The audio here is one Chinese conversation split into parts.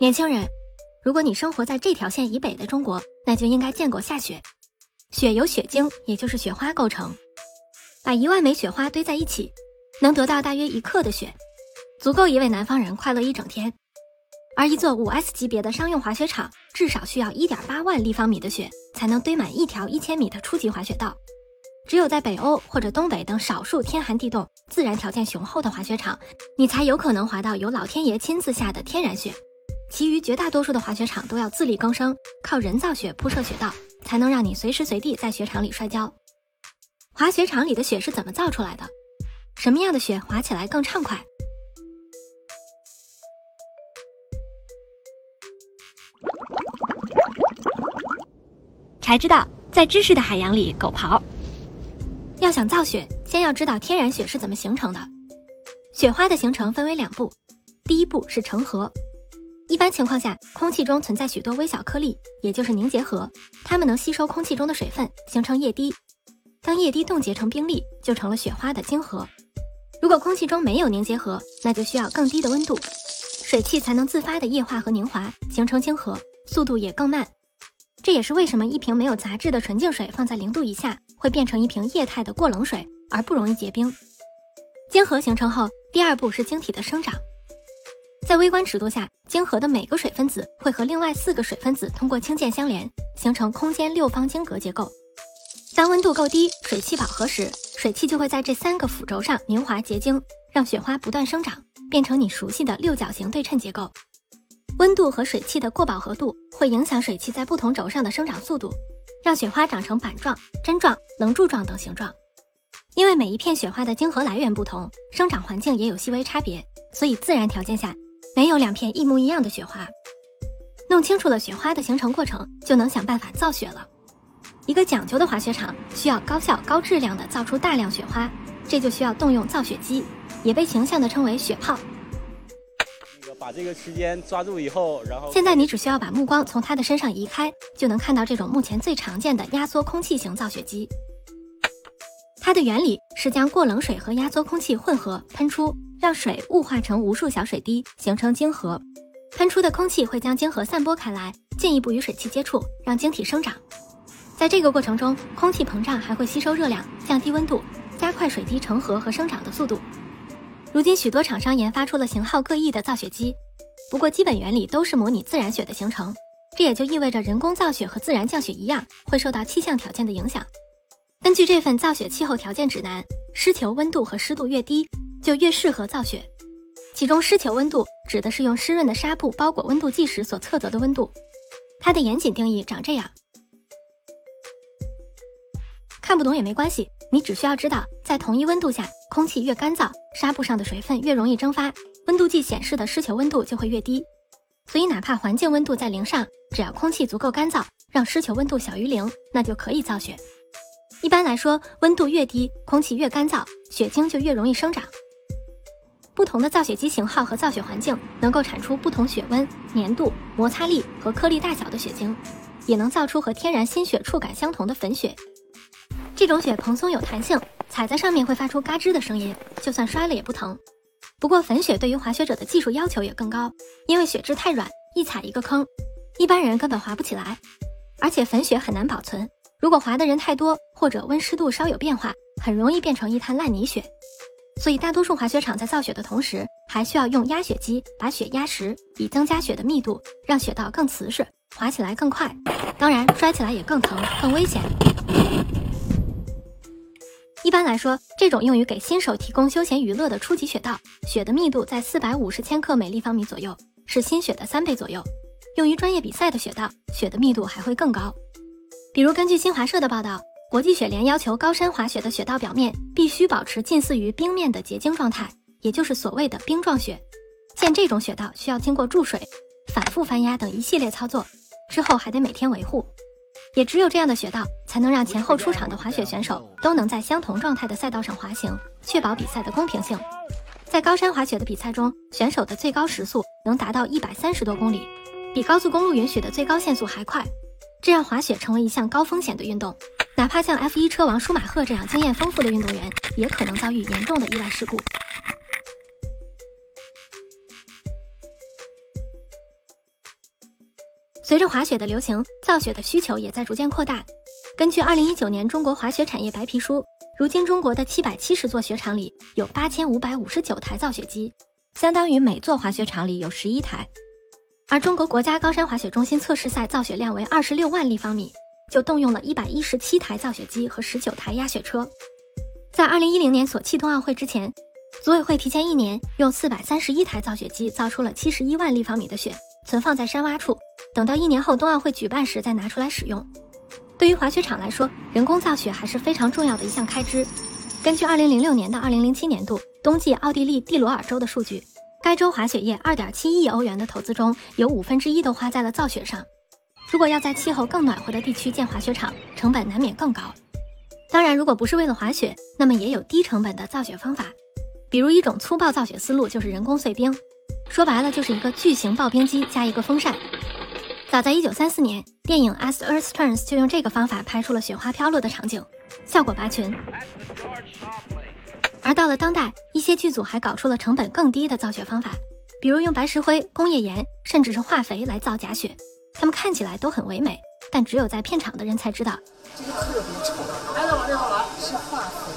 年轻人，如果你生活在这条线以北的中国，那就应该见过下雪。雪由雪晶，也就是雪花构成。把一万枚雪花堆在一起，能得到大约一克的雪，足够一位南方人快乐一整天。而一座五 S 级别的商用滑雪场，至少需要一点八万立方米的雪，才能堆满一条一千米的初级滑雪道。只有在北欧或者东北等少数天寒地冻、自然条件雄厚的滑雪场，你才有可能滑到由老天爷亲自下的天然雪。其余绝大多数的滑雪场都要自力更生，靠人造雪铺设雪道。才能让你随时随地在雪场里摔跤。滑雪场里的雪是怎么造出来的？什么样的雪滑起来更畅快？才知道，在知识的海洋里狗刨。要想造雪，先要知道天然雪是怎么形成的。雪花的形成分为两步，第一步是成盒。一般情况下，空气中存在许多微小颗粒，也就是凝结核，它们能吸收空气中的水分，形成液滴。当液滴冻结成冰粒，就成了雪花的晶核。如果空气中没有凝结核，那就需要更低的温度，水汽才能自发的液化和凝华，形成晶核，速度也更慢。这也是为什么一瓶没有杂质的纯净水放在零度以下，会变成一瓶液态的过冷水，而不容易结冰。晶核形成后，第二步是晶体的生长。在微观尺度下，晶核的每个水分子会和另外四个水分子通过氢键相连，形成空间六方晶格结构。当温度够低，水汽饱和时，水汽就会在这三个辅轴上凝华结晶，让雪花不断生长，变成你熟悉的六角形对称结构。温度和水汽的过饱和度会影响水汽在不同轴上的生长速度，让雪花长成板状、针状、棱柱状等形状。因为每一片雪花的晶核来源不同，生长环境也有细微差别，所以自然条件下。没有两片一模一样的雪花。弄清楚了雪花的形成过程，就能想办法造雪了。一个讲究的滑雪场需要高效、高质量的造出大量雪花，这就需要动用造雪机，也被形象的称为雪炮。那个把这个时间抓住以后，然后现在你只需要把目光从它的身上移开，就能看到这种目前最常见的压缩空气型造雪机。它的原理是将过冷水和压缩空气混合喷出。让水雾化成无数小水滴，形成晶核。喷出的空气会将晶核散播开来，进一步与水汽接触，让晶体生长。在这个过程中，空气膨胀还会吸收热量，降低温度，加快水滴成核和生长的速度。如今，许多厂商研发出了型号各异的造雪机，不过基本原理都是模拟自然雪的形成。这也就意味着人工造雪和自然降雪一样，会受到气象条件的影响。根据这份造雪气候条件指南，湿球温度和湿度越低。就越适合造雪。其中湿球温度指的是用湿润的纱布包裹温度计时所测得的温度。它的严谨定义长这样。看不懂也没关系，你只需要知道，在同一温度下，空气越干燥，纱布上的水分越容易蒸发，温度计显示的湿球温度就会越低。所以哪怕环境温度在零上，只要空气足够干燥，让湿球温度小于零，那就可以造雪。一般来说，温度越低，空气越干燥，雪晶就越容易生长。不同的造雪机型号和造雪环境，能够产出不同雪温、粘度、摩擦力和颗粒大小的雪晶，也能造出和天然新雪触感相同的粉雪。这种雪蓬松有弹性，踩在上面会发出嘎吱的声音，就算摔了也不疼。不过粉雪对于滑雪者的技术要求也更高，因为雪质太软，一踩一个坑，一般人根本滑不起来。而且粉雪很难保存，如果滑的人太多，或者温湿度稍有变化，很容易变成一滩烂泥雪。所以，大多数滑雪场在造雪的同时，还需要用压雪机把雪压实，以增加雪的密度，让雪道更瓷实，滑起来更快。当然，摔起来也更疼、更危险。一般来说，这种用于给新手提供休闲娱乐的初级雪道，雪的密度在四百五十千克每立方米左右，是新雪的三倍左右。用于专业比赛的雪道，雪的密度还会更高。比如，根据新华社的报道。国际雪联要求高山滑雪的雪道表面必须保持近似于冰面的结晶状态，也就是所谓的冰状雪。建这种雪道需要经过注水、反复翻压等一系列操作，之后还得每天维护。也只有这样的雪道，才能让前后出场的滑雪选手都能在相同状态的赛道上滑行，确保比赛的公平性。在高山滑雪的比赛中，选手的最高时速能达到一百三十多公里，比高速公路允许的最高限速还快，这让滑雪成为一项高风险的运动。哪怕像 F1 车王舒马赫这样经验丰富的运动员，也可能遭遇严重的意外事故。随着滑雪的流行，造雪的需求也在逐渐扩大。根据二零一九年中国滑雪产业白皮书，如今中国的七百七十座雪场里有八千五百五十九台造雪机，相当于每座滑雪场里有十一台。而中国国家高山滑雪中心测试赛造雪量为二十六万立方米，就动用了一百一十七台造雪机和十九台压雪车。在二零一零年索契冬奥会之前，组委会提前一年用四百三十一台造雪机造出了七十一万立方米的雪，存放在山洼处，等到一年后冬奥会举办时再拿出来使用。对于滑雪场来说，人工造雪还是非常重要的一项开支。根据2006年到2007年度冬季奥地利蒂罗尔州的数据，该州滑雪业2.7亿欧元的投资中有五分之一都花在了造雪上。如果要在气候更暖和的地区建滑雪场，成本难免更高。当然，如果不是为了滑雪，那么也有低成本的造雪方法。比如一种粗暴造雪思路就是人工碎冰，说白了就是一个巨型刨冰机加一个风扇。早在1934年，电影《As the Earth Turns》就用这个方法拍出了雪花飘落的场景，效果拔群。而到了当代，一些剧组还搞出了成本更低的造雪方法，比如用白石灰、工业盐，甚至是化肥来造假雪。它们看起来都很唯美，但只有在片场的人才知道，这个特别臭。来了，来了，是化肥。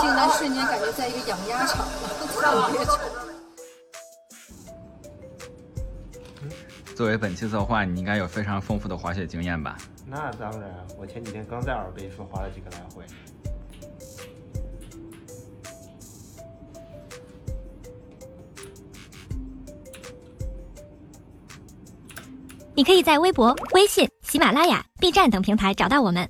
进来瞬间感觉在一个养鸭场，特别臭。作为本期策划，你应该有非常丰富的滑雪经验吧？那当然，我前几天刚在耳背说滑了几个来回。你可以在微博、微信、喜马拉雅、B 站等平台找到我们。